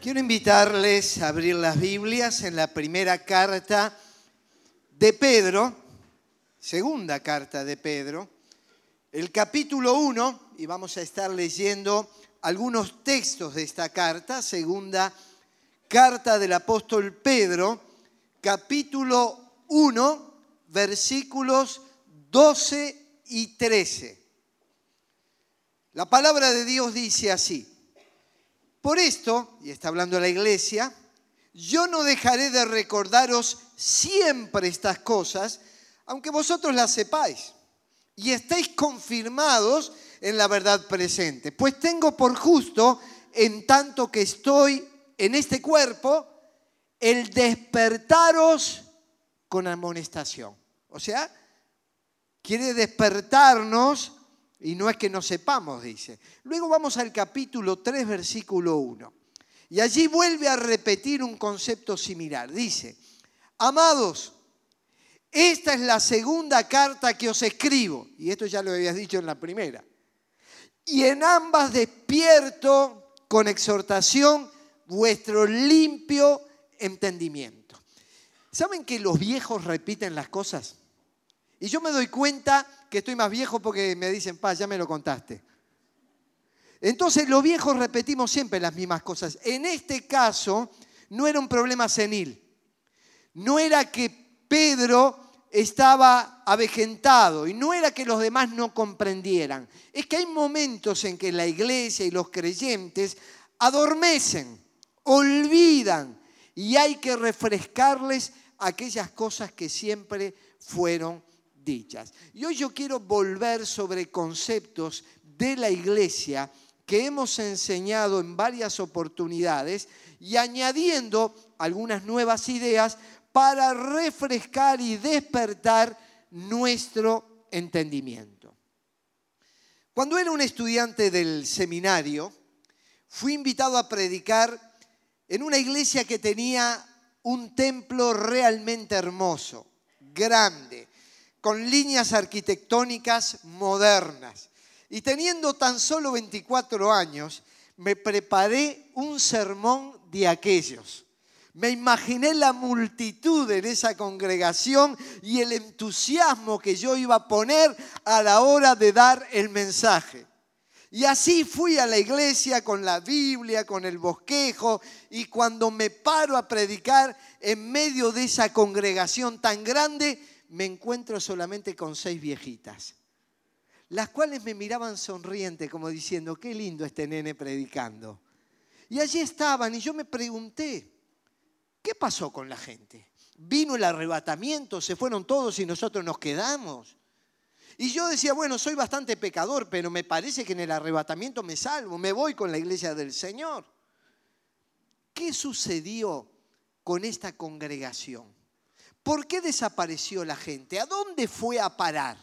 Quiero invitarles a abrir las Biblias en la primera carta de Pedro, segunda carta de Pedro, el capítulo 1, y vamos a estar leyendo algunos textos de esta carta, segunda carta del apóstol Pedro, capítulo 1, versículos 12 y 13. La palabra de Dios dice así. Por esto, y está hablando la iglesia, yo no dejaré de recordaros siempre estas cosas, aunque vosotros las sepáis y estéis confirmados en la verdad presente. Pues tengo por justo, en tanto que estoy en este cuerpo, el despertaros con amonestación. O sea, quiere despertarnos y no es que no sepamos, dice. Luego vamos al capítulo 3, versículo 1. Y allí vuelve a repetir un concepto similar. Dice, amados, esta es la segunda carta que os escribo. Y esto ya lo habías dicho en la primera. Y en ambas despierto con exhortación vuestro limpio entendimiento. ¿Saben que los viejos repiten las cosas? Y yo me doy cuenta que estoy más viejo porque me dicen, pa, ya me lo contaste. Entonces los viejos repetimos siempre las mismas cosas. En este caso no era un problema senil. No era que Pedro estaba avejentado y no era que los demás no comprendieran. Es que hay momentos en que la iglesia y los creyentes adormecen, olvidan y hay que refrescarles aquellas cosas que siempre fueron Y hoy yo quiero volver sobre conceptos de la iglesia que hemos enseñado en varias oportunidades y añadiendo algunas nuevas ideas para refrescar y despertar nuestro entendimiento. Cuando era un estudiante del seminario, fui invitado a predicar en una iglesia que tenía un templo realmente hermoso, grande, con líneas arquitectónicas modernas. Y teniendo tan solo 24 años, me preparé un sermón de aquellos. Me imaginé la multitud en esa congregación y el entusiasmo que yo iba a poner a la hora de dar el mensaje. Y así fui a la iglesia con la Biblia, con el bosquejo, y cuando me paro a predicar en medio de esa congregación tan grande, me encuentro solamente con seis viejitas, las cuales me miraban sonriente como diciendo, qué lindo este nene predicando. Y allí estaban y yo me pregunté, ¿qué pasó con la gente? ¿Vino el arrebatamiento? ¿Se fueron todos y nosotros nos quedamos? Y yo decía, bueno, soy bastante pecador, pero me parece que en el arrebatamiento me salvo, me voy con la iglesia del Señor. ¿Qué sucedió con esta congregación? ¿Por qué desapareció la gente? ¿A dónde fue a parar?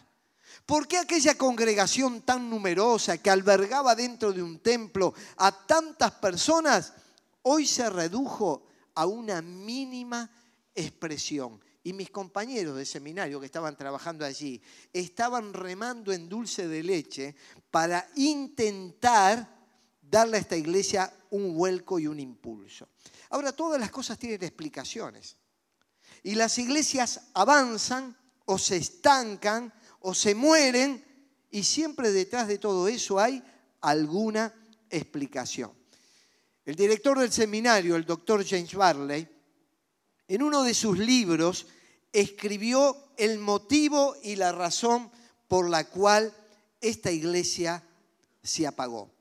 ¿Por qué aquella congregación tan numerosa que albergaba dentro de un templo a tantas personas hoy se redujo a una mínima expresión? Y mis compañeros de seminario que estaban trabajando allí estaban remando en dulce de leche para intentar darle a esta iglesia un vuelco y un impulso. Ahora, todas las cosas tienen explicaciones. Y las iglesias avanzan o se estancan o se mueren y siempre detrás de todo eso hay alguna explicación. El director del seminario, el doctor James Barley, en uno de sus libros escribió el motivo y la razón por la cual esta iglesia se apagó.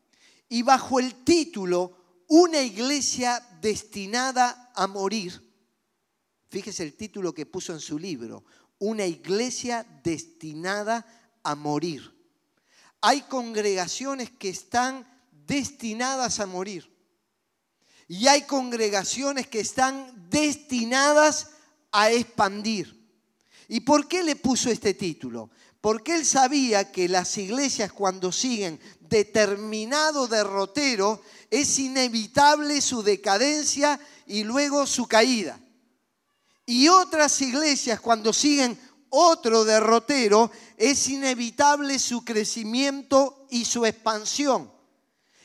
Y bajo el título Una iglesia destinada a morir, Fíjese el título que puso en su libro, Una iglesia destinada a morir. Hay congregaciones que están destinadas a morir. Y hay congregaciones que están destinadas a expandir. ¿Y por qué le puso este título? Porque él sabía que las iglesias cuando siguen determinado derrotero es inevitable su decadencia y luego su caída. Y otras iglesias cuando siguen otro derrotero, es inevitable su crecimiento y su expansión.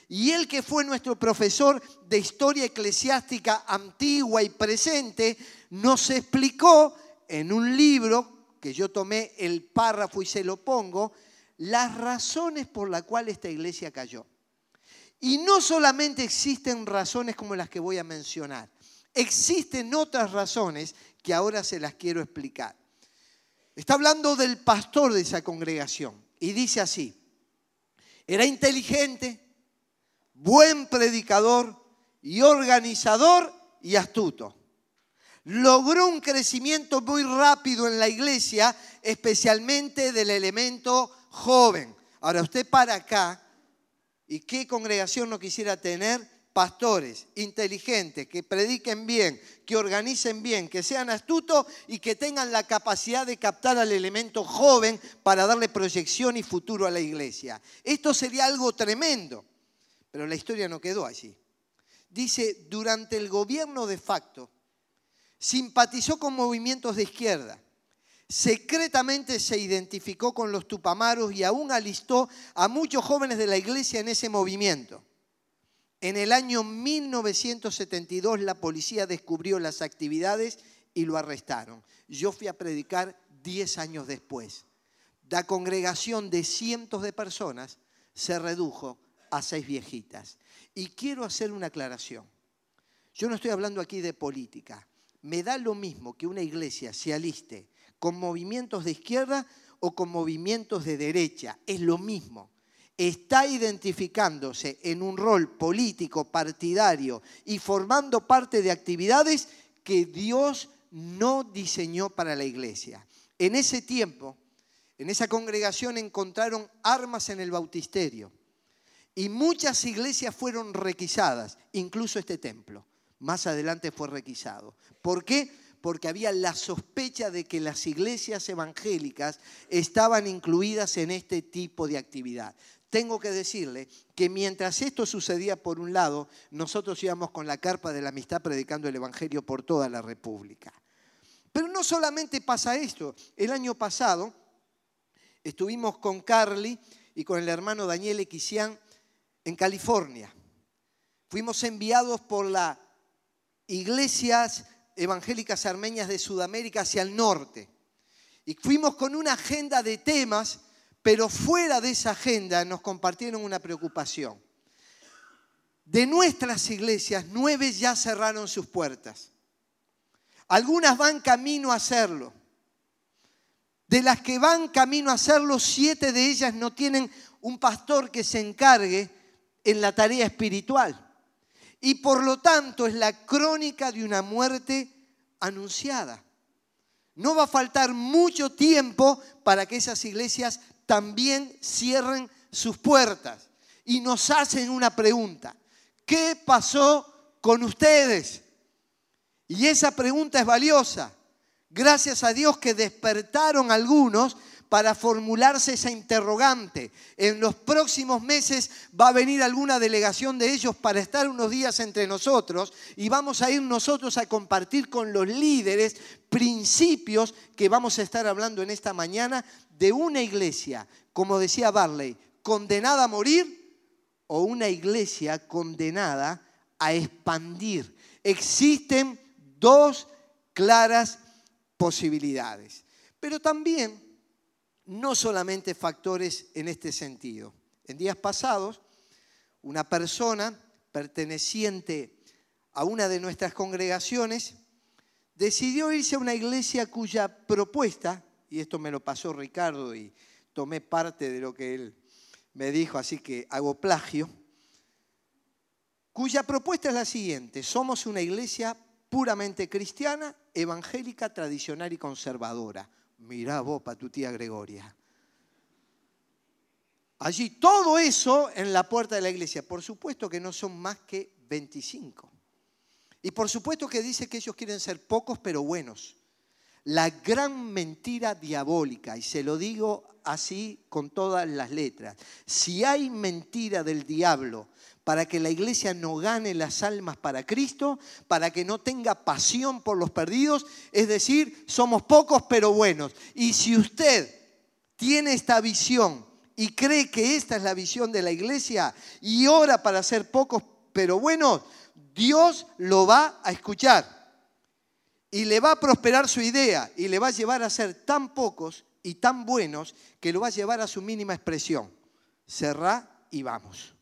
Y él que fue nuestro profesor de historia eclesiástica antigua y presente, nos explicó en un libro que yo tomé el párrafo y se lo pongo, las razones por las cuales esta iglesia cayó. Y no solamente existen razones como las que voy a mencionar, existen otras razones que ahora se las quiero explicar. Está hablando del pastor de esa congregación y dice así, era inteligente, buen predicador y organizador y astuto. Logró un crecimiento muy rápido en la iglesia, especialmente del elemento joven. Ahora usted para acá, ¿y qué congregación no quisiera tener? Pastores inteligentes, que prediquen bien, que organicen bien, que sean astutos y que tengan la capacidad de captar al elemento joven para darle proyección y futuro a la iglesia. Esto sería algo tremendo, pero la historia no quedó allí. Dice, durante el gobierno de facto, simpatizó con movimientos de izquierda secretamente se identificó con los tupamaros y aún alistó a muchos jóvenes de la iglesia en ese movimiento. En el año 1972 la policía descubrió las actividades y lo arrestaron. Yo fui a predicar 10 años después. La congregación de cientos de personas se redujo a seis viejitas. Y quiero hacer una aclaración. Yo no estoy hablando aquí de política. Me da lo mismo que una iglesia se aliste con movimientos de izquierda o con movimientos de derecha. Es lo mismo. Está identificándose en un rol político, partidario y formando parte de actividades que Dios no diseñó para la iglesia. En ese tiempo, en esa congregación encontraron armas en el bautisterio y muchas iglesias fueron requisadas, incluso este templo. Más adelante fue requisado. ¿Por qué? porque había la sospecha de que las iglesias evangélicas estaban incluidas en este tipo de actividad. Tengo que decirle que mientras esto sucedía por un lado, nosotros íbamos con la carpa de la amistad predicando el Evangelio por toda la República. Pero no solamente pasa esto. El año pasado estuvimos con Carly y con el hermano Daniel Equisian en California. Fuimos enviados por las iglesias evangélicas armenias de Sudamérica hacia el norte. Y fuimos con una agenda de temas, pero fuera de esa agenda nos compartieron una preocupación. De nuestras iglesias, nueve ya cerraron sus puertas. Algunas van camino a hacerlo. De las que van camino a hacerlo, siete de ellas no tienen un pastor que se encargue en la tarea espiritual y por lo tanto es la crónica de una muerte anunciada. No va a faltar mucho tiempo para que esas iglesias también cierren sus puertas y nos hacen una pregunta. ¿Qué pasó con ustedes? Y esa pregunta es valiosa. Gracias a Dios que despertaron algunos para formularse esa interrogante. En los próximos meses va a venir alguna delegación de ellos para estar unos días entre nosotros y vamos a ir nosotros a compartir con los líderes principios que vamos a estar hablando en esta mañana de una iglesia, como decía Barley, condenada a morir o una iglesia condenada a expandir. Existen dos claras posibilidades. Pero también no solamente factores en este sentido. En días pasados, una persona perteneciente a una de nuestras congregaciones decidió irse a una iglesia cuya propuesta, y esto me lo pasó Ricardo y tomé parte de lo que él me dijo, así que hago plagio, cuya propuesta es la siguiente, somos una iglesia puramente cristiana, evangélica, tradicional y conservadora. Mirá vos para tu tía Gregoria. Allí todo eso en la puerta de la iglesia. Por supuesto que no son más que 25. Y por supuesto que dice que ellos quieren ser pocos pero buenos. La gran mentira diabólica, y se lo digo así con todas las letras, si hay mentira del diablo para que la iglesia no gane las almas para Cristo, para que no tenga pasión por los perdidos, es decir, somos pocos pero buenos. Y si usted tiene esta visión y cree que esta es la visión de la iglesia y ora para ser pocos pero buenos, Dios lo va a escuchar y le va a prosperar su idea y le va a llevar a ser tan pocos y tan buenos que lo va a llevar a su mínima expresión. Cerrá y vamos.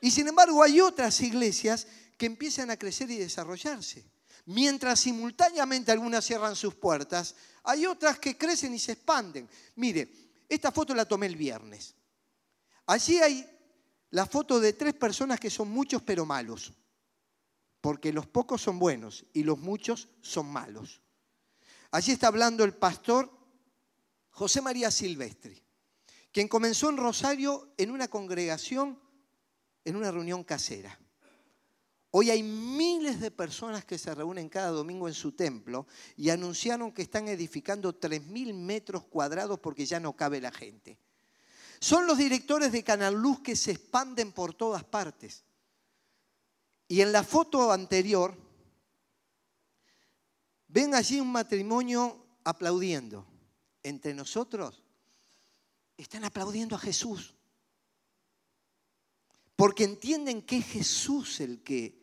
Y sin embargo hay otras iglesias que empiezan a crecer y desarrollarse. Mientras simultáneamente algunas cierran sus puertas, hay otras que crecen y se expanden. Mire, esta foto la tomé el viernes. Allí hay la foto de tres personas que son muchos pero malos porque los pocos son buenos y los muchos son malos. Allí está hablando el pastor José María Silvestri, quien comenzó en Rosario en una congregación, en una reunión casera. Hoy hay miles de personas que se reúnen cada domingo en su templo y anunciaron que están edificando 3.000 metros cuadrados porque ya no cabe la gente. Son los directores de Canal Luz que se expanden por todas partes. Y en la foto anterior, ven allí un matrimonio aplaudiendo. Entre nosotros están aplaudiendo a Jesús. Porque entienden que es Jesús el que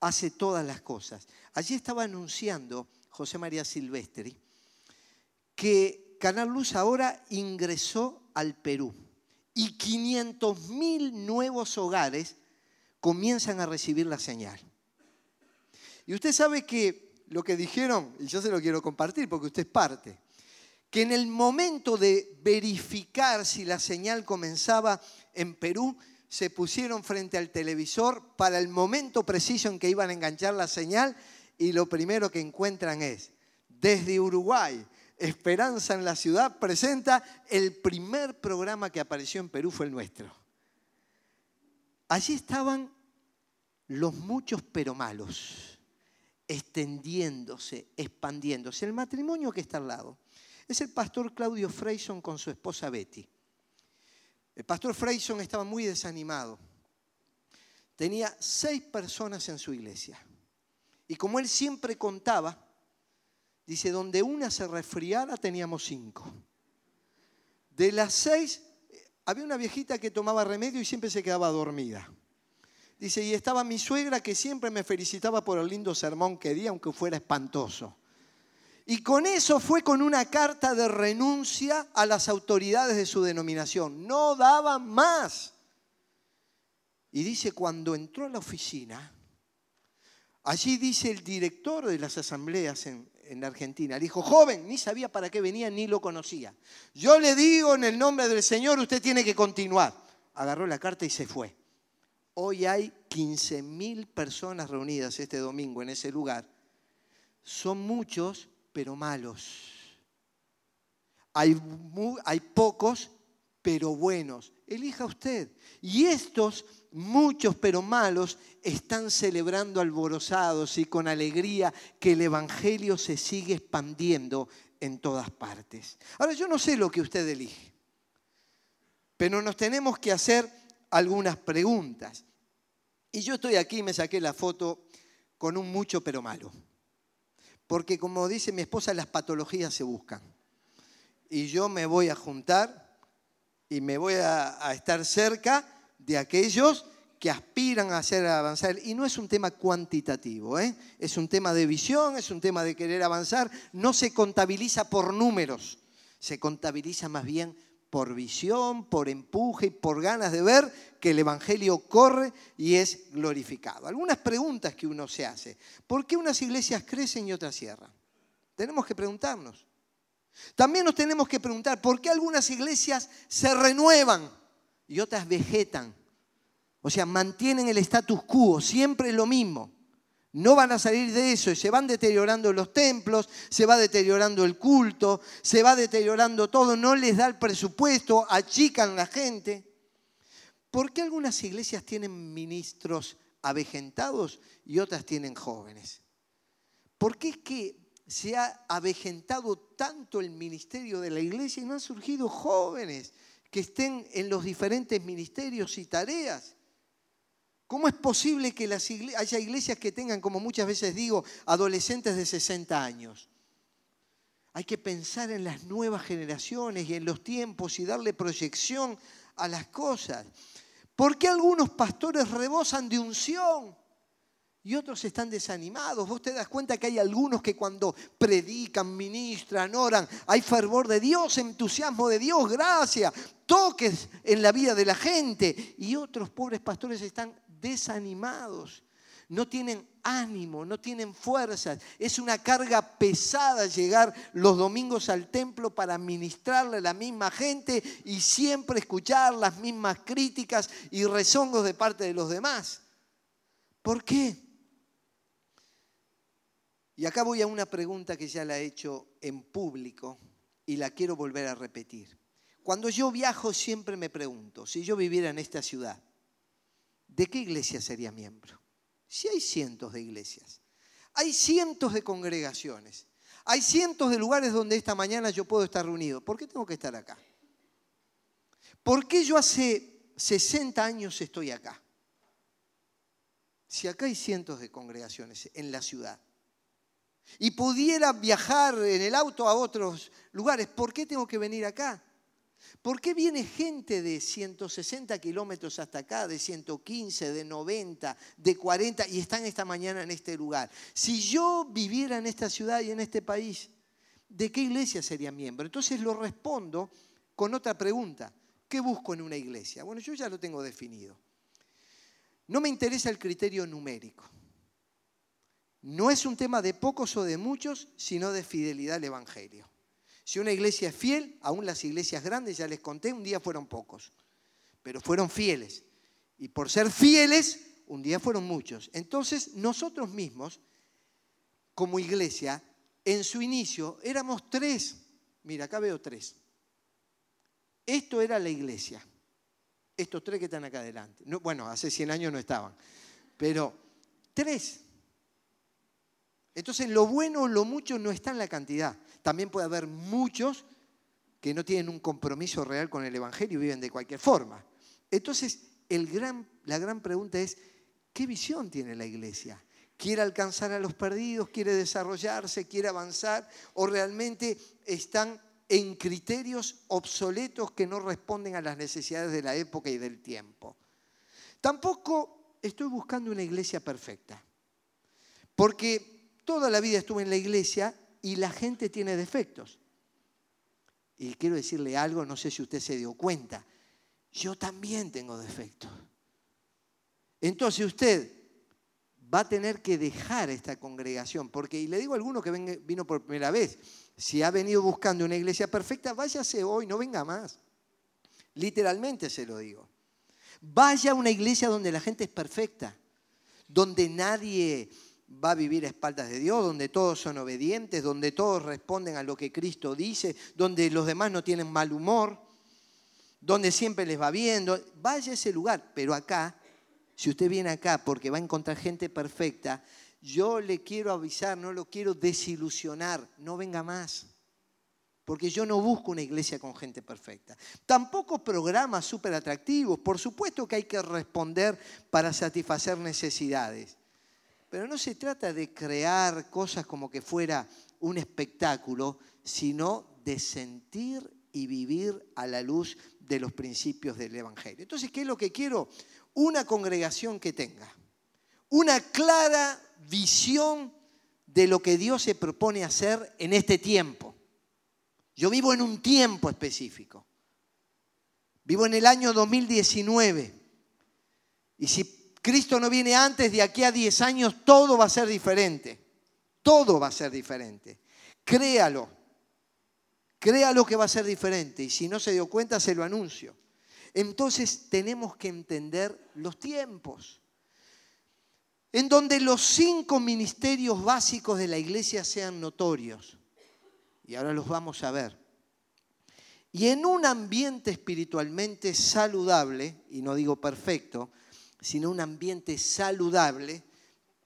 hace todas las cosas. Allí estaba anunciando José María Silvestri que Canal Luz ahora ingresó al Perú y 500 mil nuevos hogares comienzan a recibir la señal. Y usted sabe que lo que dijeron, y yo se lo quiero compartir porque usted es parte, que en el momento de verificar si la señal comenzaba en Perú, se pusieron frente al televisor para el momento preciso en que iban a enganchar la señal y lo primero que encuentran es, desde Uruguay, Esperanza en la Ciudad presenta el primer programa que apareció en Perú fue el nuestro. Allí estaban los muchos pero malos, extendiéndose, expandiéndose. El matrimonio que está al lado es el pastor Claudio Freyson con su esposa Betty. El pastor Freyson estaba muy desanimado. Tenía seis personas en su iglesia. Y como él siempre contaba, dice, donde una se resfriara teníamos cinco. De las seis, había una viejita que tomaba remedio y siempre se quedaba dormida. Dice, y estaba mi suegra que siempre me felicitaba por el lindo sermón que di, aunque fuera espantoso. Y con eso fue con una carta de renuncia a las autoridades de su denominación. No daba más. Y dice, cuando entró a la oficina, allí dice el director de las asambleas en, en Argentina, le dijo, joven, ni sabía para qué venía, ni lo conocía. Yo le digo en el nombre del Señor, usted tiene que continuar. Agarró la carta y se fue. Hoy hay 15.000 personas reunidas este domingo en ese lugar. Son muchos, pero malos. Hay, hay pocos, pero buenos. Elija usted. Y estos muchos, pero malos, están celebrando alborozados y con alegría que el Evangelio se sigue expandiendo en todas partes. Ahora, yo no sé lo que usted elige, pero nos tenemos que hacer algunas preguntas. Y yo estoy aquí, me saqué la foto con un mucho pero malo. Porque como dice mi esposa, las patologías se buscan. Y yo me voy a juntar y me voy a, estar cerca de aquellos que aspiran a hacer avanzar. Y no es un tema cuantitativo, ¿eh? es un tema de visión, es un tema de querer avanzar. No se contabiliza por números, se contabiliza más bien por visión, por empuje y por ganas de ver que el Evangelio corre y es glorificado. Algunas preguntas que uno se hace. ¿Por qué unas iglesias crecen y otras cierran? Tenemos que preguntarnos. También nos tenemos que preguntar por qué algunas iglesias se renuevan y otras vegetan. O sea, mantienen el status quo, siempre es lo mismo no van a salir de eso y se van deteriorando los templos, se va deteriorando el culto, se va deteriorando todo, no les da el presupuesto, achican la gente. ¿Por qué algunas iglesias tienen ministros avejentados y otras tienen jóvenes? ¿Por qué es que se ha avejentado tanto el ministerio de la iglesia y no han surgido jóvenes que estén en los diferentes ministerios y tareas? ¿Cómo es posible que haya iglesias que tengan, como muchas veces digo, adolescentes de 60 años? Hay que pensar en las nuevas generaciones y en los tiempos y darle proyección a las cosas. ¿Por qué algunos pastores rebosan de unción? y otros están desanimados. Vos te das cuenta que hay algunos que cuando predican, ministran, oran, hay fervor de Dios, entusiasmo de Dios, gracia, toques en la vida de la gente. Y otros pobres pastores están desanimados, no tienen ánimo, no tienen fuerzas. Es una carga pesada llegar los domingos al templo para ministrarle a la misma gente y siempre escuchar las mismas críticas y rezongos de parte de los demás. ¿Por qué? Y acá voy a una pregunta que ya la he hecho en público y la quiero volver a repetir. Cuando yo viajo siempre me pregunto, si yo viviera en esta ciudad, ¿de qué iglesia sería miembro? Si hay cientos de iglesias, hay cientos de congregaciones, hay cientos de lugares donde esta mañana yo puedo estar reunido. ¿Por qué tengo que estar acá? ¿Por qué yo hace 60 años estoy acá? Si acá hay cientos de congregaciones en la ciudad y pudiera viajar en el auto a otros lugares, ¿por qué tengo que venir acá? ¿Por qué viene gente de 160 kilómetros hasta acá, de 115, de 90, de 40 y están esta mañana en este lugar? Si yo viviera en esta ciudad y en este país, ¿de qué iglesia sería miembro? Entonces lo respondo con otra pregunta. ¿Qué busco en una iglesia? Bueno, yo ya lo tengo definido. No me interesa el criterio numérico. No es un tema de pocos o de muchos, sino de fidelidad al Evangelio. Si una iglesia es fiel, aún las iglesias grandes, ya les conté, un día fueron pocos, pero fueron fieles. Y por ser fieles, un día fueron muchos. Entonces, nosotros mismos, como iglesia, en su inicio éramos tres. Mira, acá veo tres. Esto era la iglesia. Estos tres que están acá adelante. bueno, hace 100 años no estaban, pero tres. Entonces lo bueno o lo mucho no está en la cantidad. También puede haber muchos que no tienen un compromiso real con el Evangelio y viven de cualquier forma. Entonces la gran pregunta es, ¿qué visión tiene la iglesia? ¿Quiere alcanzar a los perdidos? ¿Quiere desarrollarse? ¿Quiere avanzar? ¿O realmente están en criterios obsoletos que no responden a las necesidades de la época y del tiempo? Tampoco estoy buscando una iglesia perfecta. Porque Toda la vida estuve en la iglesia y la gente tiene defectos. Y quiero decirle algo, no sé si usted se dio cuenta, yo también tengo defectos. Entonces usted va a tener que dejar esta congregación, porque, y le digo a alguno que vino por primera vez, si ha venido buscando una iglesia perfecta, váyase hoy, no venga más. Literalmente se lo digo. Vaya a una iglesia donde la gente es perfecta, donde nadie va a vivir a espaldas de Dios, donde todos son obedientes, donde todos responden a lo que Cristo dice, donde los demás no tienen mal humor, donde siempre les va bien. Vaya a ese lugar, pero acá, si usted viene acá porque va a encontrar gente perfecta, yo le quiero avisar, no lo quiero desilusionar, no venga más. Porque yo no busco una iglesia con gente perfecta. Tampoco programas súper atractivos. Por supuesto que hay que responder para satisfacer necesidades. Pero no se trata de crear cosas como que fuera un espectáculo, sino de sentir y vivir a la luz de los principios del Evangelio. Entonces, ¿qué es lo que quiero? Una congregación que tenga una clara visión de lo que Dios se propone hacer en este tiempo. Yo vivo en un tiempo específico. Vivo en el año 2019. Y si Cristo no viene antes, de aquí a 10 años todo va a ser diferente. Todo va a ser diferente. Créalo. Créalo que va a ser diferente. Y si no se dio cuenta, se lo anuncio. Entonces tenemos que entender los tiempos. En donde los cinco ministerios básicos de la iglesia sean notorios. Y ahora los vamos a ver. Y en un ambiente espiritualmente saludable, y no digo perfecto, sino un ambiente saludable,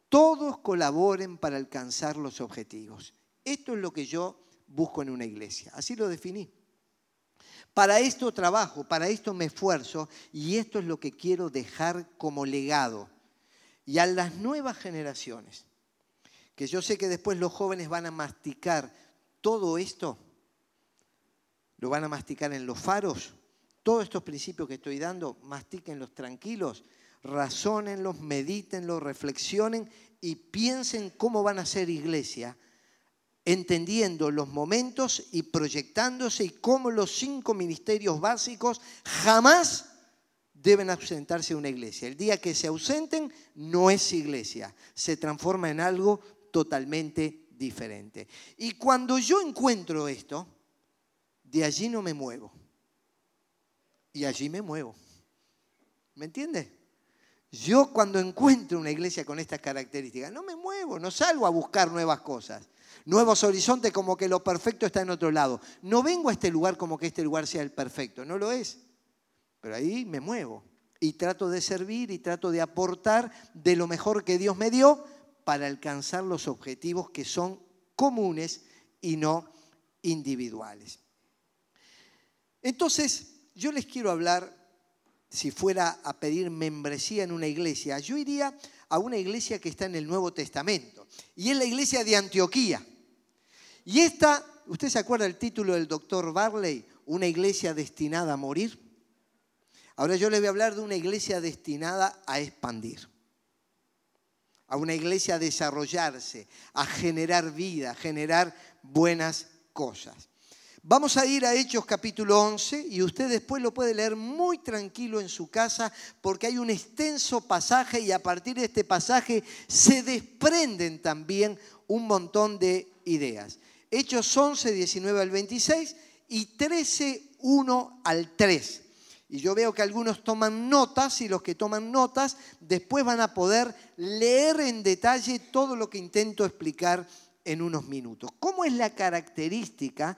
todos colaboren para alcanzar los objetivos. Esto es lo que yo busco en una iglesia. Así lo definí. Para esto trabajo, para esto me esfuerzo y esto es lo que quiero dejar como legado. Y a las nuevas generaciones, que yo sé que después los jóvenes van a masticar todo esto lo van a masticar en los faros. Todos estos principios que estoy dando, mastíquenlos tranquilos, razónenlos, medítenlos, reflexionen y piensen cómo van a ser iglesia, entendiendo los momentos y proyectándose y cómo los cinco ministerios básicos jamás deben ausentarse de una iglesia. El día que se ausenten no es iglesia, se transforma en algo totalmente diferente. Y cuando yo encuentro esto, de allí no me muevo. Y allí me muevo. ¿Me entiende? Yo cuando encuentro una iglesia con estas características, no me muevo, no salgo a buscar nuevas cosas, nuevos horizontes como que lo perfecto está en otro lado. No vengo a este lugar como que este lugar sea el perfecto, no lo es. Pero ahí me muevo y trato de servir y trato de aportar de lo mejor que Dios me dio para alcanzar los objetivos que son comunes y no individuales. Entonces, yo les quiero hablar, si fuera a pedir membresía en una iglesia, yo iría a una iglesia que está en el Nuevo Testamento, y es la iglesia de Antioquía. Y esta, ¿usted se acuerda el título del doctor Barley? Una iglesia destinada a morir. Ahora yo les voy a hablar de una iglesia destinada a expandir, a una iglesia a desarrollarse, a generar vida, a generar buenas cosas. Vamos a ir a Hechos capítulo 11 y usted después lo puede leer muy tranquilo en su casa porque hay un extenso pasaje y a partir de este pasaje se desprenden también un montón de ideas. Hechos 11, 19 al 26 y 13, 1 al 3. Y yo veo que algunos toman notas y los que toman notas después van a poder leer en detalle todo lo que intento explicar en unos minutos. ¿Cómo es la característica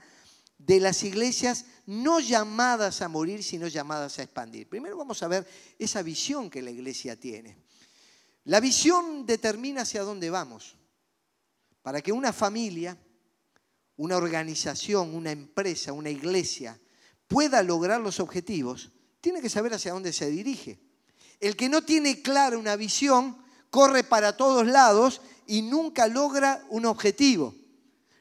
de las iglesias no llamadas a morir, sino llamadas a expandir? Primero vamos a ver esa visión que la iglesia tiene. La visión determina hacia dónde vamos. Para que una familia, una organización, una empresa, una iglesia pueda lograr los objetivos, tiene que saber hacia dónde se dirige. El que no tiene clara una visión corre para todos lados y nunca logra un objetivo.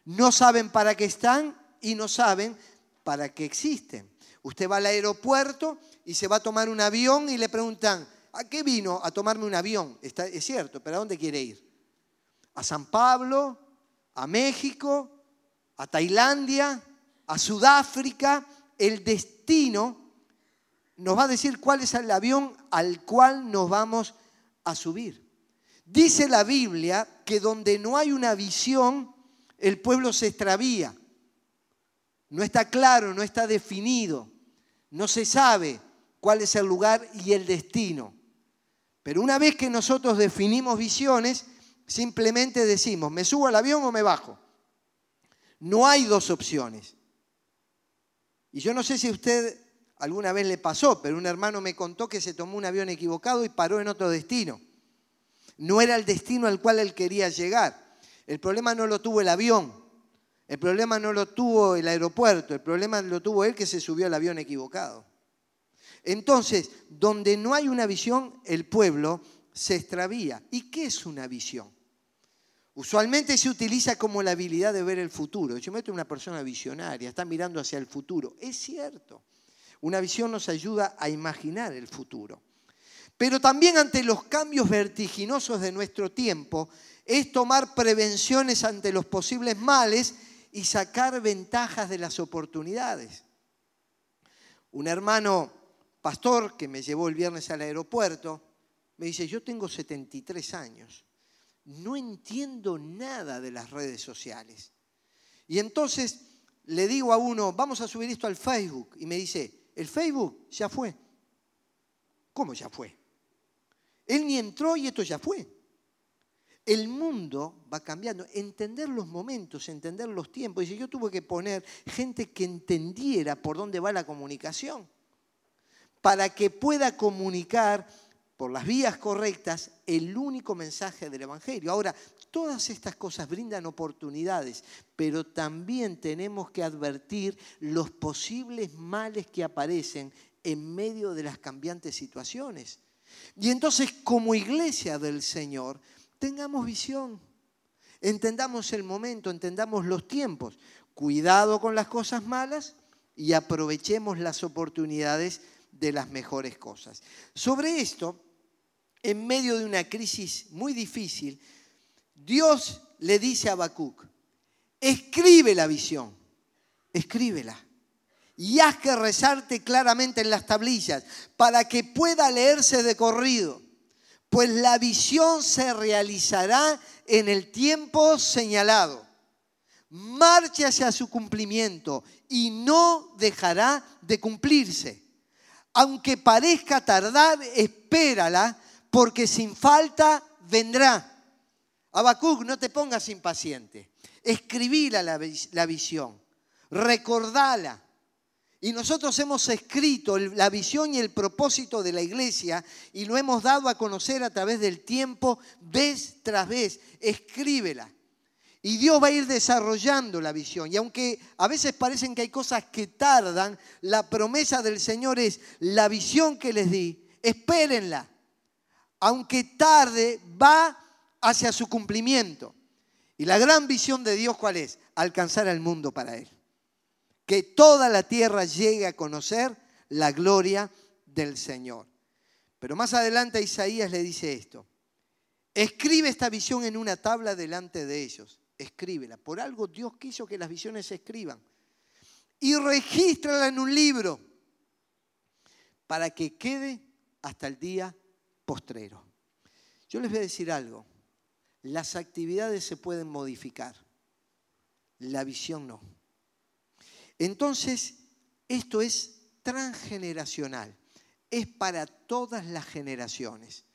No saben para qué están y no saben para qué existen. Usted va al aeropuerto y se va a tomar un avión y le preguntan, ¿a qué vino? A tomarme un avión. Está, es cierto, pero ¿a dónde quiere ir? ¿A San Pablo? ¿A México? ¿A Tailandia? ¿A Sudáfrica? El destino nos va a decir cuál es el avión al cual nos vamos a subir. Dice la Biblia que donde no hay una visión, el pueblo se extravía. No está claro, no está definido, no se sabe cuál es el lugar y el destino. Pero una vez que nosotros definimos visiones, simplemente decimos, ¿me subo al avión o me bajo? No hay dos opciones. Y yo no sé si usted alguna vez le pasó, pero un hermano me contó que se tomó un avión equivocado y paró en otro destino. No era el destino al cual él quería llegar. El problema no lo tuvo el avión, el problema no lo tuvo el aeropuerto, el problema lo tuvo él que se subió al avión equivocado. Entonces, donde no hay una visión, el pueblo se extravía. ¿Y qué es una visión? Usualmente se utiliza como la habilidad de ver el futuro. Yo meto una persona visionaria, está mirando hacia el futuro. Es cierto. Una visión nos ayuda a imaginar el futuro. Pero también ante los cambios vertiginosos de nuestro tiempo es tomar prevenciones ante los posibles males y sacar ventajas de las oportunidades. Un hermano pastor que me llevó el viernes al aeropuerto me dice, yo tengo 73 años, no entiendo nada de las redes sociales. Y entonces le digo a uno, vamos a subir esto al Facebook. Y me dice, el Facebook ya fue. ¿Cómo ya fue? Él ni entró y esto ya fue. El mundo va cambiando. Entender los momentos, entender los tiempos. Y yo tuve que poner gente que entendiera por dónde va la comunicación. Para que pueda comunicar por las vías correctas el único mensaje del Evangelio. Ahora, todas estas cosas brindan oportunidades, pero también tenemos que advertir los posibles males que aparecen en medio de las cambiantes situaciones. Y entonces, como iglesia del Señor, tengamos visión, entendamos el momento, entendamos los tiempos. Cuidado con las cosas malas y aprovechemos las oportunidades de las mejores cosas. Sobre esto, en medio de una crisis muy difícil, Dios le dice a Habacuc, escribe la visión, escríbela. Y haz que rezarte claramente en las tablillas para que pueda leerse de corrido, pues la visión se realizará en el tiempo señalado. Marche hacia su cumplimiento y no dejará de cumplirse. Aunque parezca tardar, espérala, porque sin falta vendrá. Habacuc, no te pongas impaciente. Escribíla la, la visión, recordala. Y nosotros hemos escrito la visión y el propósito de la iglesia y lo hemos dado a conocer a través del tiempo, vez tras vez. Escríbela. Y Dios va a ir desarrollando la visión. Y aunque a veces parecen que hay cosas que tardan, la promesa del Señor es la visión que les di, espérenla. Aunque tarde, va hacia su cumplimiento. Y la gran visión de Dios, ¿cuál es? Alcanzar al mundo para Él. Que toda la tierra llegue a conocer la gloria del Señor. Pero más adelante Isaías le dice esto. Escribe esta visión en una tabla delante de ellos. Escríbela. Por algo Dios quiso que las visiones se escriban. Y regístrala en un libro para que quede hasta el día postrero. Yo les voy a decir algo. Las actividades se pueden modificar, la visión no. Entonces, esto es transgeneracional, es para todas las generaciones.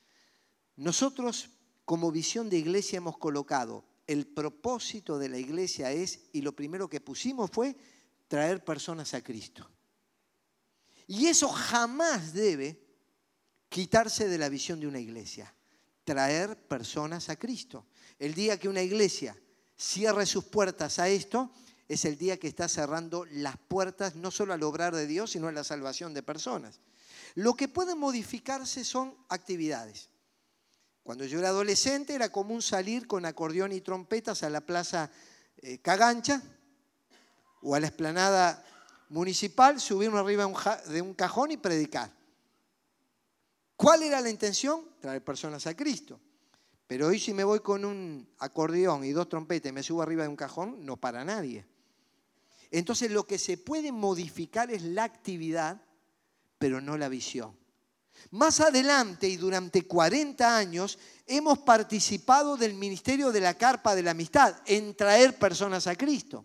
Nosotros como visión de iglesia hemos colocado el propósito de la iglesia es, y lo primero que pusimos fue traer personas a Cristo. Y eso jamás debe quitarse de la visión de una iglesia traer personas a Cristo. El día que una iglesia cierre sus puertas a esto, es el día que está cerrando las puertas no solo al obrar de Dios, sino a la salvación de personas. Lo que puede modificarse son actividades. Cuando yo era adolescente era común salir con acordeón y trompetas a la plaza eh, Cagancha o a la esplanada municipal, subirme arriba de un cajón y predicar. ¿Cuál era la intención? Traer personas a Cristo. Pero hoy si me voy con un acordeón y dos trompetas y me subo arriba de un cajón, no para nadie. Entonces lo que se puede modificar es la actividad, pero no la visión. Más adelante y durante 40 años hemos participado del ministerio de la carpa de la amistad en traer personas a Cristo.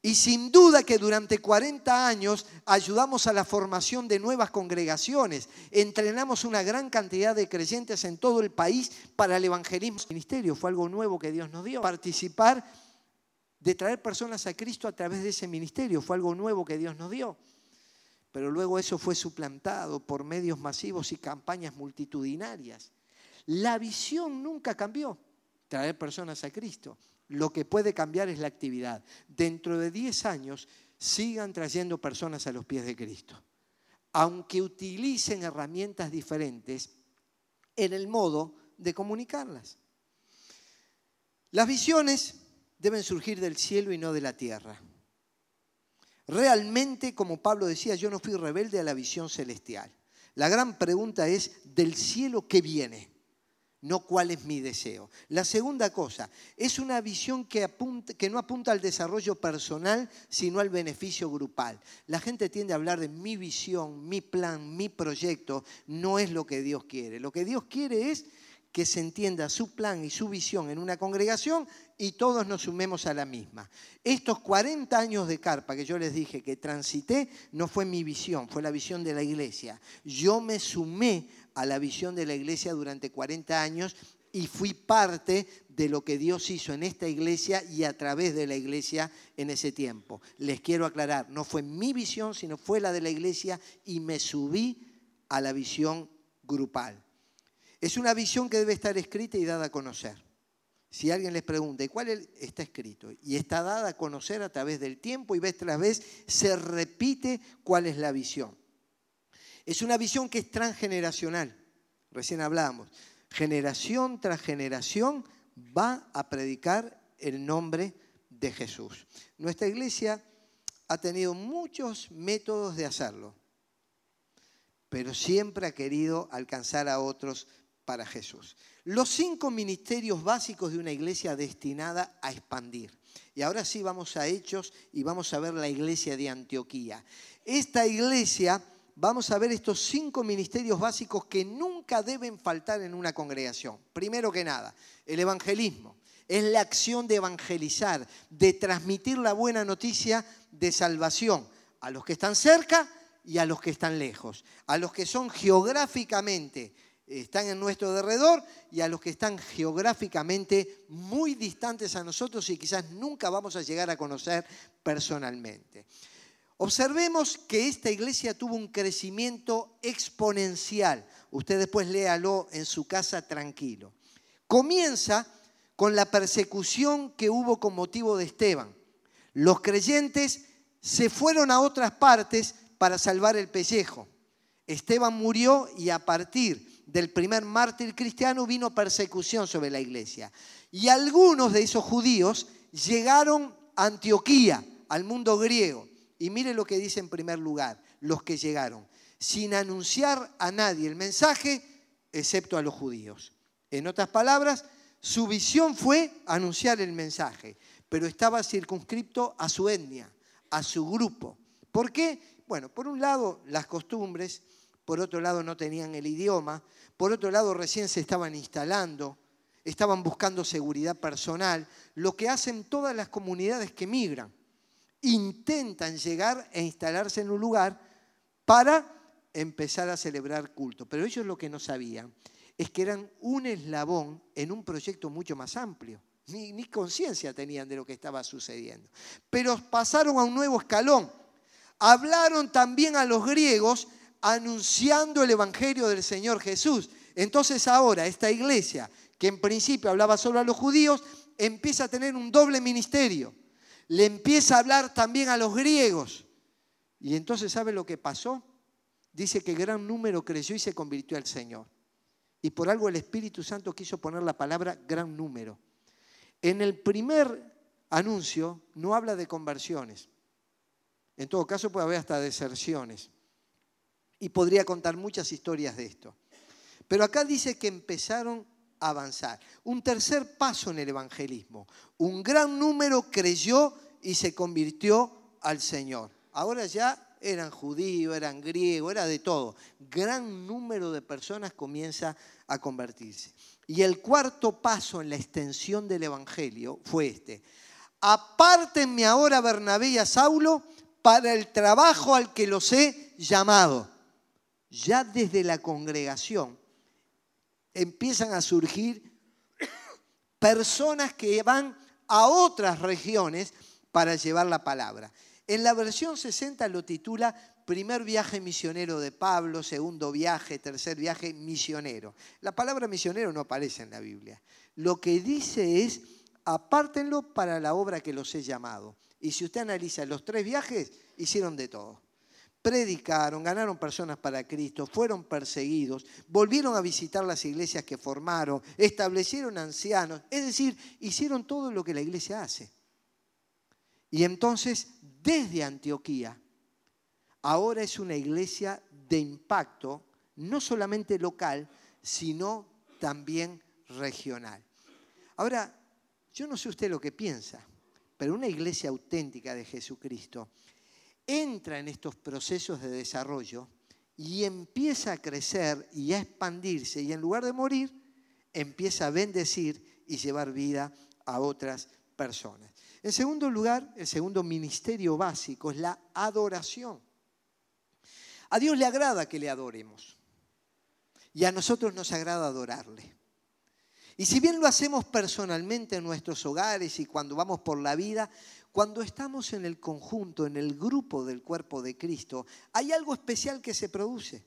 Y sin duda que durante 40 años ayudamos a la formación de nuevas congregaciones, entrenamos una gran cantidad de creyentes en todo el país para el evangelismo. El ministerio fue algo nuevo que Dios nos dio. Participar de traer personas a Cristo a través de ese ministerio fue algo nuevo que Dios nos dio. Pero luego eso fue suplantado por medios masivos y campañas multitudinarias. La visión nunca cambió, traer personas a Cristo. Lo que puede cambiar es la actividad. Dentro de 10 años sigan trayendo personas a los pies de Cristo. Aunque utilicen herramientas diferentes en el modo de comunicarlas. Las visiones deben surgir del cielo y no de la tierra. Realmente, como Pablo decía, yo no fui rebelde a la visión celestial. La gran pregunta es, ¿del cielo qué viene? no cuál es mi deseo. La segunda cosa, es una visión que, que, no apunta al desarrollo personal, sino al beneficio grupal. La gente tiende a hablar de mi visión, mi plan, mi proyecto, no es lo que Dios quiere. Lo que Dios quiere es que se entienda su plan y su visión en una congregación y todos nos sumemos a la misma. Estos 40 años de carpa que yo les dije que transité no fue mi visión, fue la visión de la iglesia. Yo me sumé a la visión de la iglesia durante 40 años y fui parte de lo que Dios hizo en esta iglesia y a través de la iglesia en ese tiempo. Les quiero aclarar, no fue mi visión, sino fue la de la iglesia y me subí a la visión grupal. Es una visión que debe estar escrita y dada a conocer. Si alguien les pregunta, ¿y cuál está escrito? Y está dada a conocer a través del tiempo y vez tras vez se repite cuál es la visión. Es una visión que es transgeneracional. Recién hablábamos. Generación tras generación va a predicar el nombre de Jesús. Nuestra iglesia ha tenido muchos métodos de hacerlo, pero siempre ha querido alcanzar a otros para Jesús. Los cinco ministerios básicos de una iglesia destinada a expandir. Y ahora sí vamos a Hechos y vamos a ver la iglesia de Antioquía. Esta iglesia, vamos a ver estos cinco ministerios básicos que nunca deben faltar en una congregación. Primero que nada, el evangelismo. Es la acción de evangelizar, de transmitir la buena noticia de salvación a los que están cerca y a los que están lejos, a los que son geográficamente están en nuestro derredor y a los que están geográficamente muy distantes a nosotros y quizás nunca vamos a llegar a conocer personalmente. Observemos que esta iglesia tuvo un crecimiento exponencial. Usted después léalo en su casa tranquilo. Comienza con la persecución que hubo con motivo de Esteban. Los creyentes se fueron a otras partes para salvar el pellejo. Esteban murió y a partir del primer mártir cristiano vino persecución sobre la iglesia. Y algunos de esos judíos llegaron a Antioquía, al mundo griego. Y mire lo que dice en primer lugar, los que llegaron, sin anunciar a nadie el mensaje, excepto a los judíos. En otras palabras, su visión fue anunciar el mensaje, pero estaba circunscripto a su etnia, a su grupo. ¿Por qué? Bueno, por un lado, las costumbres, por otro lado no tenían el idioma, por otro lado recién se estaban instalando, estaban buscando seguridad personal, lo que hacen todas las comunidades que migran. Intentan llegar e instalarse en un lugar para empezar a celebrar culto. Pero ellos lo que no sabían es que eran un eslabón en un proyecto mucho más amplio. Ni, ni conciencia tenían de lo que estaba sucediendo. Pero pasaron a un nuevo escalón. Hablaron también a los griegos anunciando el Evangelio del Señor Jesús. Entonces ahora esta iglesia, que en principio hablaba solo a los judíos, empieza a tener un doble ministerio. Le empieza a hablar también a los griegos. Y entonces, ¿sabe lo que pasó? Dice que gran número creció y se convirtió al Señor. Y por algo el Espíritu Santo quiso poner la palabra gran número. En el primer anuncio no habla de conversiones. En todo caso puede haber hasta deserciones. Y podría contar muchas historias de esto. Pero acá dice que empezaron a avanzar. Un tercer paso en el evangelismo. Un gran número creyó y se convirtió al Señor. Ahora ya eran judíos, eran griegos, era de todo. Gran número de personas comienza a convertirse. Y el cuarto paso en la extensión del Evangelio fue este. Apártenme ahora Bernabé y a Saulo para el trabajo al que los he llamado ya desde la congregación empiezan a surgir personas que van a otras regiones para llevar la palabra. En la versión 60 lo titula Primer viaje misionero de Pablo, segundo viaje, tercer viaje misionero. La palabra misionero no aparece en la Biblia. Lo que dice es, apártenlo para la obra que los he llamado. Y si usted analiza los tres viajes, hicieron de todo predicaron, ganaron personas para Cristo, fueron perseguidos, volvieron a visitar las iglesias que formaron, establecieron ancianos, es decir, hicieron todo lo que la iglesia hace. Y entonces, desde Antioquía, ahora es una iglesia de impacto, no solamente local, sino también regional. Ahora, yo no sé usted lo que piensa, pero una iglesia auténtica de Jesucristo entra en estos procesos de desarrollo y empieza a crecer y a expandirse y en lugar de morir, empieza a bendecir y llevar vida a otras personas. En segundo lugar, el segundo ministerio básico es la adoración. A Dios le agrada que le adoremos y a nosotros nos agrada adorarle. Y si bien lo hacemos personalmente en nuestros hogares y cuando vamos por la vida, cuando estamos en el conjunto, en el grupo del cuerpo de Cristo, hay algo especial que se produce.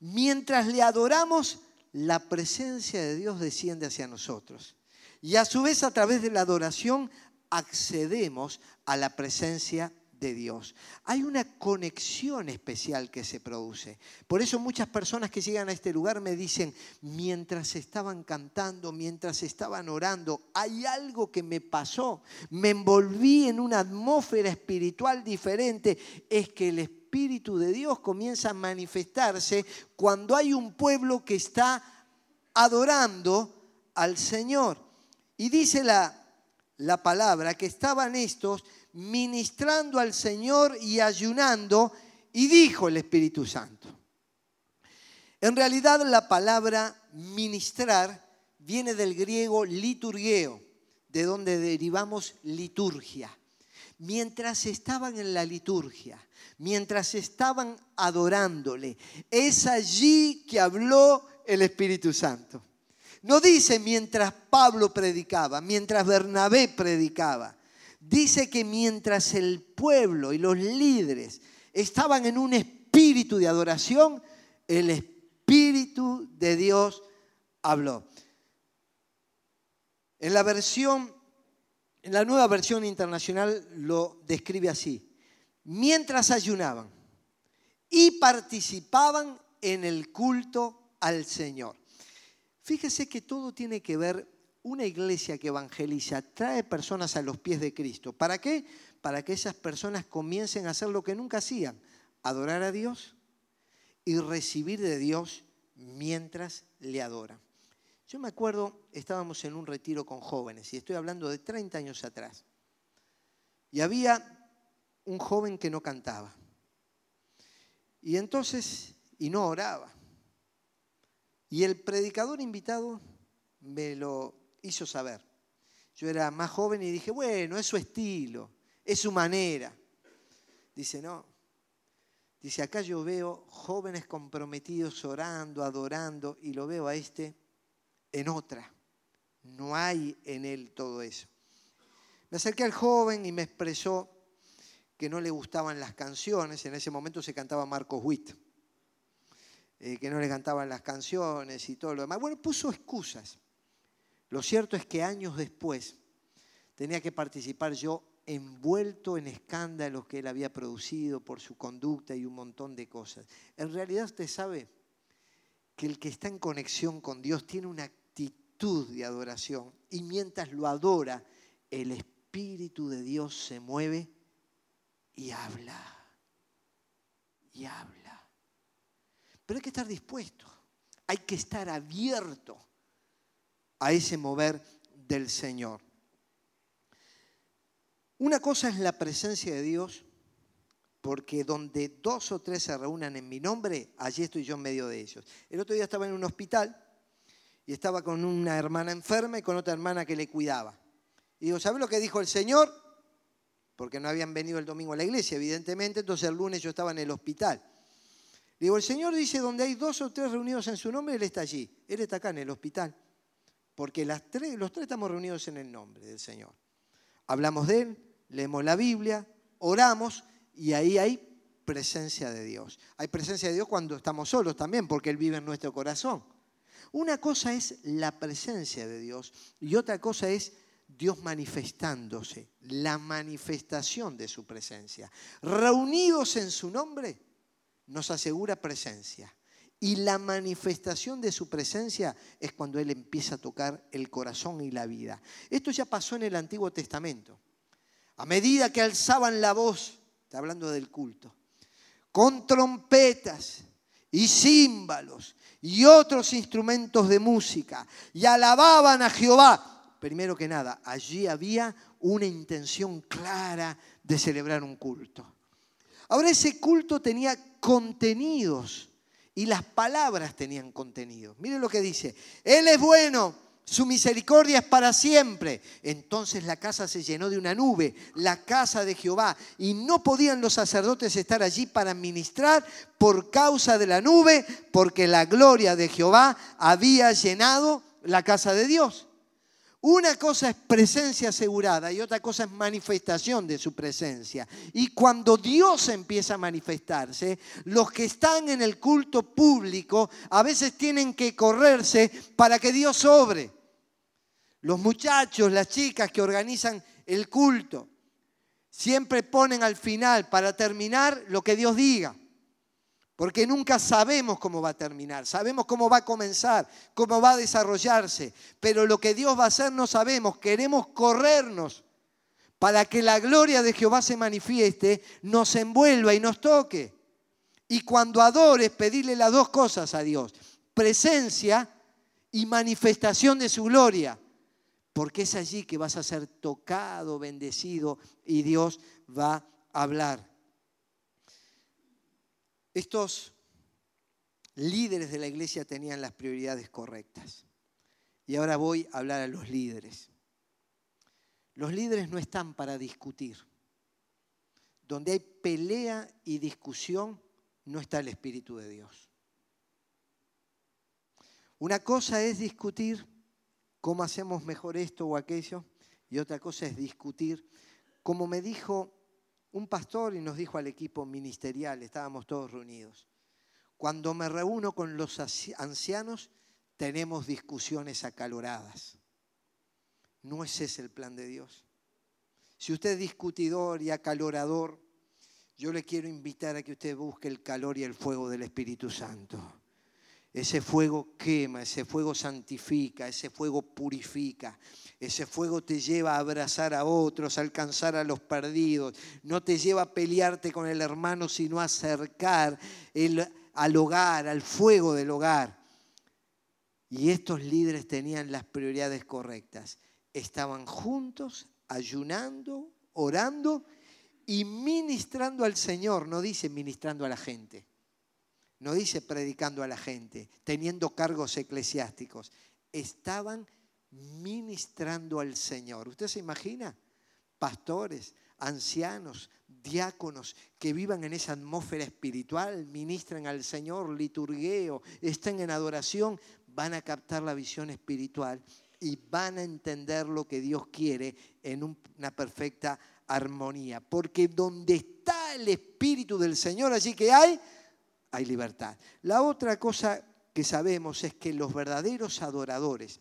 Mientras le adoramos, la presencia de Dios desciende hacia nosotros. Y a su vez, a través de la adoración, accedemos a la presencia Dios. Hay una conexión especial que se produce. Por eso muchas personas que llegan a este lugar me dicen, mientras estaban cantando, mientras estaban orando, hay algo que me pasó. Me envolví en una atmósfera espiritual diferente. Es que el Espíritu de Dios comienza a manifestarse cuando hay un pueblo que está adorando al Señor. Y dice la, la palabra que estaban estos ministrando al Señor y ayunando, y dijo el Espíritu Santo. En realidad la palabra ministrar viene del griego liturgeo, de donde derivamos liturgia. Mientras estaban en la liturgia, mientras estaban adorándole, es allí que habló el Espíritu Santo. No dice mientras Pablo predicaba, mientras Bernabé predicaba. Dice que mientras el pueblo y los líderes estaban en un espíritu de adoración, el Espíritu de Dios habló. En la versión, en la nueva versión internacional lo describe así. Mientras ayunaban y participaban en el culto al Señor. Fíjese que todo tiene que ver, una iglesia que evangeliza trae personas a los pies de Cristo. ¿Para qué? Para que esas personas comiencen a hacer lo que nunca hacían, adorar a Dios y recibir de Dios mientras le adoran. Yo me acuerdo, estábamos en un retiro con jóvenes, y estoy hablando de 30 años atrás, y había un joven que no cantaba. Y entonces, y no oraba. Y el predicador invitado me lo hizo saber. Yo era más joven y dije, bueno, es su estilo, es su manera. Dice, no. Dice, acá yo veo jóvenes comprometidos orando, adorando, y lo veo a este en otra. No hay en él todo eso. Me acerqué al joven y me expresó que no le gustaban las canciones. En ese momento se cantaba Marcos Witt. Eh, que no le cantaban las canciones y todo lo demás. Bueno, puso excusas. Lo cierto es que años después tenía que participar yo envuelto en escándalos que él había producido por su conducta y un montón de cosas. En realidad usted sabe que el que está en conexión con Dios tiene una actitud de adoración y mientras lo adora, el Espíritu de Dios se mueve y habla. Y habla. Pero hay que estar dispuesto, hay que estar abierto a ese mover del Señor. Una cosa es la presencia de Dios, porque donde dos o tres se reúnan en mi nombre, allí estoy yo en medio de ellos. El otro día estaba en un hospital y estaba con una hermana enferma y con otra hermana que le cuidaba. Y digo, ¿sabes lo que dijo el Señor? Porque no habían venido el domingo a la iglesia, evidentemente, entonces el lunes yo estaba en el hospital. Digo, el Señor dice, donde hay dos o tres reunidos en su nombre, Él está allí. Él está acá en el hospital. Porque los tres estamos reunidos en el nombre del Señor. Hablamos de Él, leemos la Biblia, oramos y ahí hay presencia de Dios. Hay presencia de Dios cuando estamos solos también, porque Él vive en nuestro corazón. Una cosa es la presencia de Dios y otra cosa es Dios manifestándose, la manifestación de su presencia. Reunidos en su nombre, nos asegura presencia. Y la manifestación de su presencia es cuando Él empieza a tocar el corazón y la vida. Esto ya pasó en el Antiguo Testamento. A medida que alzaban la voz, está hablando del culto, con trompetas y címbalos y otros instrumentos de música, y alababan a Jehová, primero que nada, allí había una intención clara de celebrar un culto. Ahora ese culto tenía contenidos y las palabras tenían contenido. Miren lo que dice, Él es bueno, su misericordia es para siempre. Entonces la casa se llenó de una nube, la casa de Jehová, y no podían los sacerdotes estar allí para ministrar por causa de la nube, porque la gloria de Jehová había llenado la casa de Dios. Una cosa es presencia asegurada y otra cosa es manifestación de su presencia. Y cuando Dios empieza a manifestarse, los que están en el culto público a veces tienen que correrse para que Dios sobre. Los muchachos, las chicas que organizan el culto, Siempre ponen al final, para terminar, lo que Dios diga. Porque nunca sabemos cómo va a terminar, sabemos cómo va a comenzar, cómo va a desarrollarse, pero lo que Dios va a hacer no sabemos, queremos corrernos para que la gloria de Jehová se manifieste, nos envuelva y nos toque. Y cuando adores, pedirle las dos cosas a Dios, presencia y manifestación de su gloria, porque es allí que vas a ser tocado, bendecido y Dios va a hablar. Estos líderes de la iglesia tenían las prioridades correctas. Y ahora voy a hablar a los líderes. Los líderes no están para discutir. Donde hay pelea y discusión, no está el Espíritu de Dios. Una cosa es discutir cómo hacemos mejor esto o aquello, y otra cosa es discutir, como me dijo un pastor y nos dijo al equipo ministerial, estábamos todos reunidos, cuando me reúno con los ancianos tenemos discusiones acaloradas. No ese es el plan de Dios. Si usted es discutidor y acalorador, yo le quiero invitar a que usted busque el calor y el fuego del Espíritu Santo. Ese fuego quema, ese fuego santifica, ese fuego purifica, ese fuego te lleva a abrazar a otros, a alcanzar a los perdidos, no te lleva a pelearte con el hermano, sino a acercar al hogar, al fuego del hogar. Y estos líderes tenían las prioridades correctas. Estaban juntos, ayunando, orando y ministrando al Señor, no dice ministrando a la gente. No dice predicando a la gente, teniendo cargos eclesiásticos. Estaban ministrando al Señor. ¿Usted se imagina? Pastores, ancianos, diáconos que vivan en esa atmósfera espiritual, ministran al Señor, liturgueo, estén en adoración, van a captar la visión espiritual y van a entender lo que Dios quiere en una perfecta armonía. Porque donde está el Espíritu del Señor, allí que hay hay libertad. La otra cosa que sabemos es que los verdaderos adoradores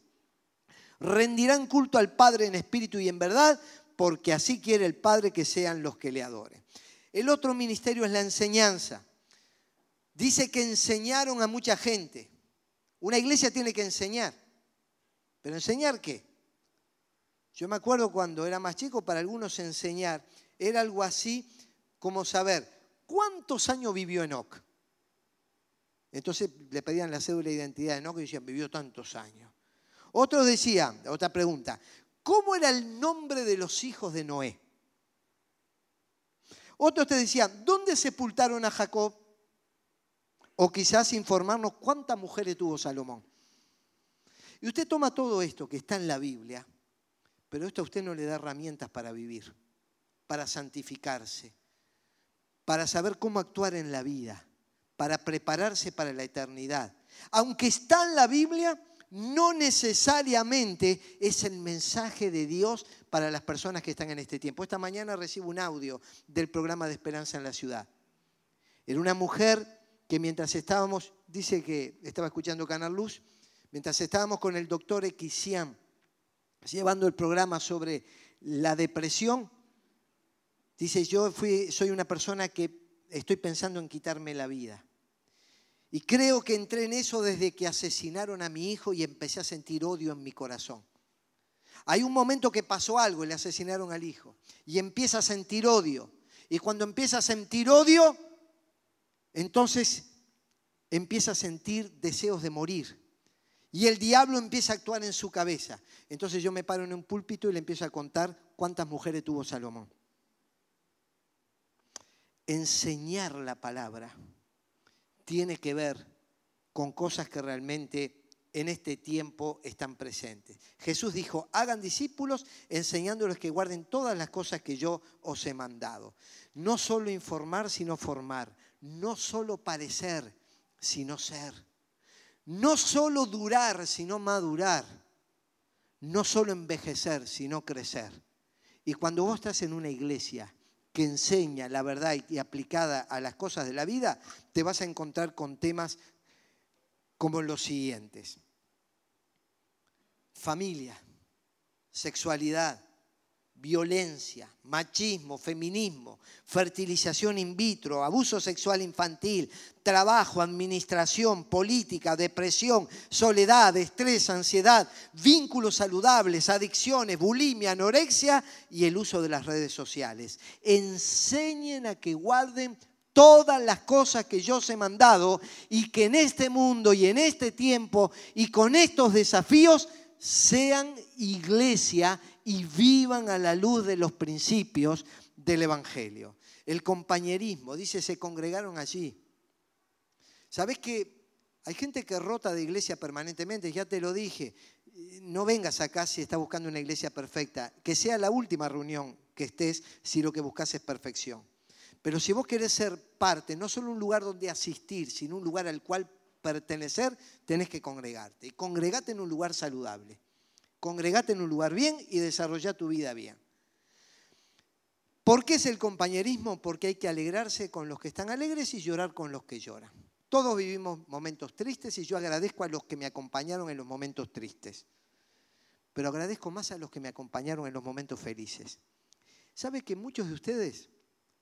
rendirán culto al Padre en espíritu y en verdad, porque así quiere el Padre que sean los que le adoren. El otro ministerio es la enseñanza. Dice que enseñaron a mucha gente. Una iglesia tiene que enseñar. ¿Pero enseñar qué? Yo me acuerdo cuando era más chico, para algunos enseñar era algo así como saber cuántos años vivió Enoch. Entonces le pedían la cédula de identidad de Enoch y decían, vivió tantos años. Otros decían, otra pregunta, ¿cómo era el nombre de los hijos de Noé? Otros te decían, ¿dónde sepultaron a Jacob? O quizás informarnos cuántas mujeres tuvo Salomón. Y usted toma todo esto que está en la Biblia, pero esto a usted no le da herramientas para vivir, para santificarse, para saber cómo actuar en la vida para prepararse para la eternidad. Aunque está en la Biblia, no necesariamente es el mensaje de Dios para las personas que están en este tiempo. Esta mañana recibo un audio del programa de Esperanza en la Ciudad. Era una mujer que mientras estábamos, dice que estaba escuchando Canal Luz, mientras estábamos con el doctor Equisian llevando el programa sobre la depresión, dice, yo fui, soy una persona que estoy pensando en quitarme la vida. Y creo que entré en eso desde que asesinaron a mi hijo y empecé a sentir odio en mi corazón. Hay un momento que pasó algo y le asesinaron al hijo. Y empieza a sentir odio. Y cuando empieza a sentir odio, entonces empieza a sentir deseos de morir. Y el diablo empieza a actuar en su cabeza. Entonces yo me paro en un púlpito y le empiezo a contar cuántas mujeres tuvo Salomón enseñar la palabra tiene que ver con cosas que realmente en este tiempo están presentes. Jesús dijo, hagan discípulos enseñándoles que guarden todas las cosas que yo os he mandado. No solo informar, sino formar. No solo parecer, sino ser. No solo durar, sino madurar. No solo envejecer, sino crecer. Y cuando vos estás en una iglesia que enseña la verdad y aplicada a las cosas de la vida, te vas a encontrar con temas como los siguientes. Familia, sexualidad, violencia, machismo, feminismo, fertilización in vitro, abuso sexual infantil, trabajo, administración, política, depresión, soledad, estrés, ansiedad, vínculos saludables, adicciones, bulimia, anorexia y el uso de las redes sociales. Enseñen a que guarden todas las cosas que yo os he mandado y que en este mundo y en este tiempo y con estos desafíos sean iglesia y vivan a la luz de los principios del Evangelio. El compañerismo, dice, se congregaron allí. ¿Sabes que hay gente que rota de iglesia permanentemente? Ya te lo dije. No vengas acá si estás buscando una iglesia perfecta. Que sea la última reunión que estés si lo que buscas es perfección. Pero si vos querés ser parte, no solo un lugar donde asistir, sino un lugar al cual pertenecer, tenés que congregarte. Y congregate en un lugar saludable. Congregate en un lugar bien y desarrolla tu vida bien. ¿Por qué es el compañerismo? Porque hay que alegrarse con los que están alegres y llorar con los que lloran. Todos vivimos momentos tristes y yo agradezco a los que me acompañaron en los momentos tristes. Pero agradezco más a los que me acompañaron en los momentos felices. ¿Sabe que muchos de ustedes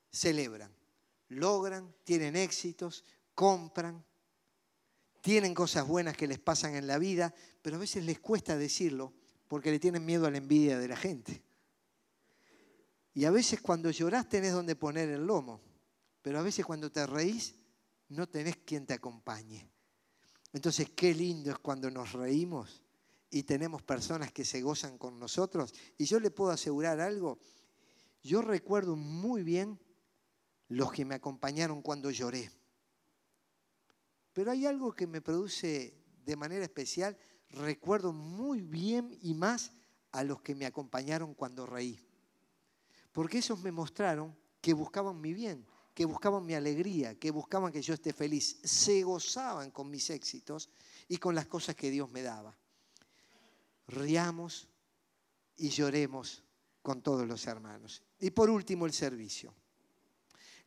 celebran, logran, tienen éxitos, compran, tienen cosas buenas que les pasan en la vida, pero a veces les cuesta decirlo porque le tienen miedo a la envidia de la gente. Y a veces cuando llorás tenés donde poner el lomo, pero a veces cuando te reís no tenés quien te acompañe. Entonces, qué lindo es cuando nos reímos y tenemos personas que se gozan con nosotros. Y yo le puedo asegurar algo, yo recuerdo muy bien los que me acompañaron cuando lloré. Pero hay algo que me produce de manera especial, recuerdo muy bien y más a los que me acompañaron cuando reí. Porque esos me mostraron que buscaban mi bien, que buscaban mi alegría, que buscaban que yo esté feliz. Se gozaban con mis éxitos y con las cosas que Dios me daba. Riamos y lloremos con todos los hermanos. Y por último, el servicio.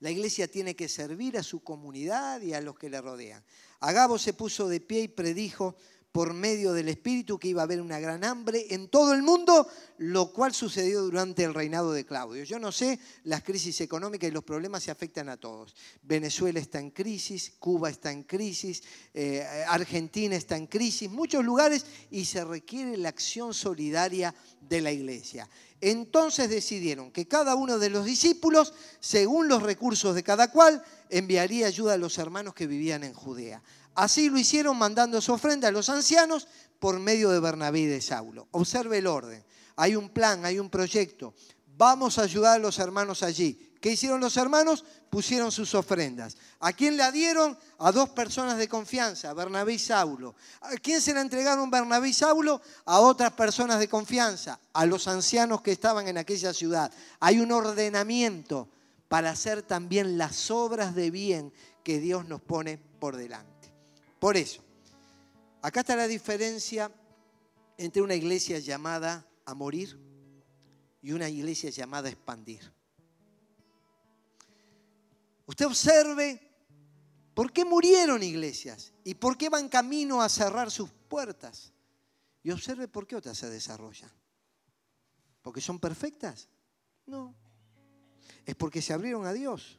La iglesia tiene que servir a su comunidad y a los que le rodean. Agabo se puso de pie y predijo por medio del Espíritu que iba a haber una gran hambre en todo el mundo, lo cual sucedió durante el reinado de Claudio. Yo no sé, las crisis económicas y los problemas se afectan a todos. Venezuela está en crisis, Cuba está en crisis, eh, Argentina está en crisis, muchos lugares y se requiere la acción solidaria de la iglesia. Entonces decidieron que cada uno de los discípulos, según los recursos de cada cual, enviaría ayuda a los hermanos que vivían en Judea. Así lo hicieron mandando su ofrenda a los ancianos por medio de Bernabé y de Saulo. Observe el orden. Hay un plan, hay un proyecto. Vamos a ayudar a los hermanos allí. ¿Qué hicieron los hermanos? Pusieron sus ofrendas. ¿A quién la dieron? A dos personas de confianza, Bernabé y Saulo. ¿A quién se la entregaron Bernabé y Saulo? A otras personas de confianza, a los ancianos que estaban en aquella ciudad. Hay un ordenamiento para hacer también las obras de bien que Dios nos pone por delante. Por eso, acá está la diferencia entre una iglesia llamada a morir y una iglesia llamada a expandir. Usted observe por qué murieron iglesias y por qué van camino a cerrar sus puertas. Y observe por qué otras se desarrollan. ¿Porque son perfectas? No. Es porque se abrieron a Dios,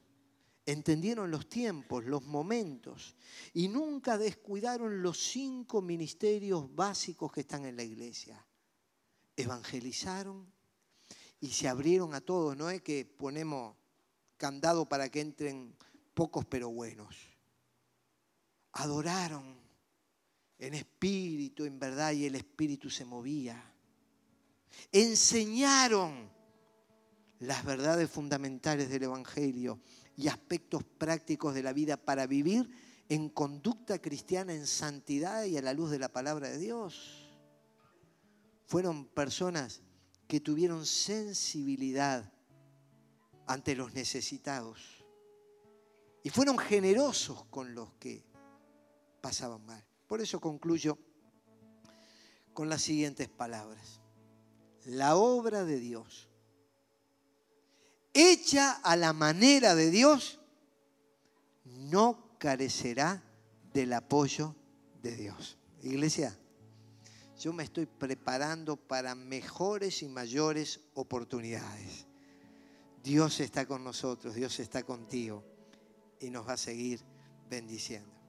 entendieron los tiempos, los momentos y nunca descuidaron los cinco ministerios básicos que están en la iglesia. Evangelizaron y se abrieron a todos. No es que ponemos candado para que entren pocos pero buenos. Adoraron en espíritu, en verdad, y el espíritu se movía. Enseñaron las verdades fundamentales del Evangelio y aspectos prácticos de la vida para vivir en conducta cristiana, en santidad y a la luz de la palabra de Dios. Fueron personas que tuvieron sensibilidad ante los necesitados. Y fueron generosos con los que pasaban mal. Por eso concluyo con las siguientes palabras. La obra de Dios, hecha a la manera de Dios, no carecerá del apoyo de Dios. Iglesia, yo me estoy preparando para mejores y mayores oportunidades. Dios está con nosotros, Dios está contigo y nos va a seguir bendiciendo.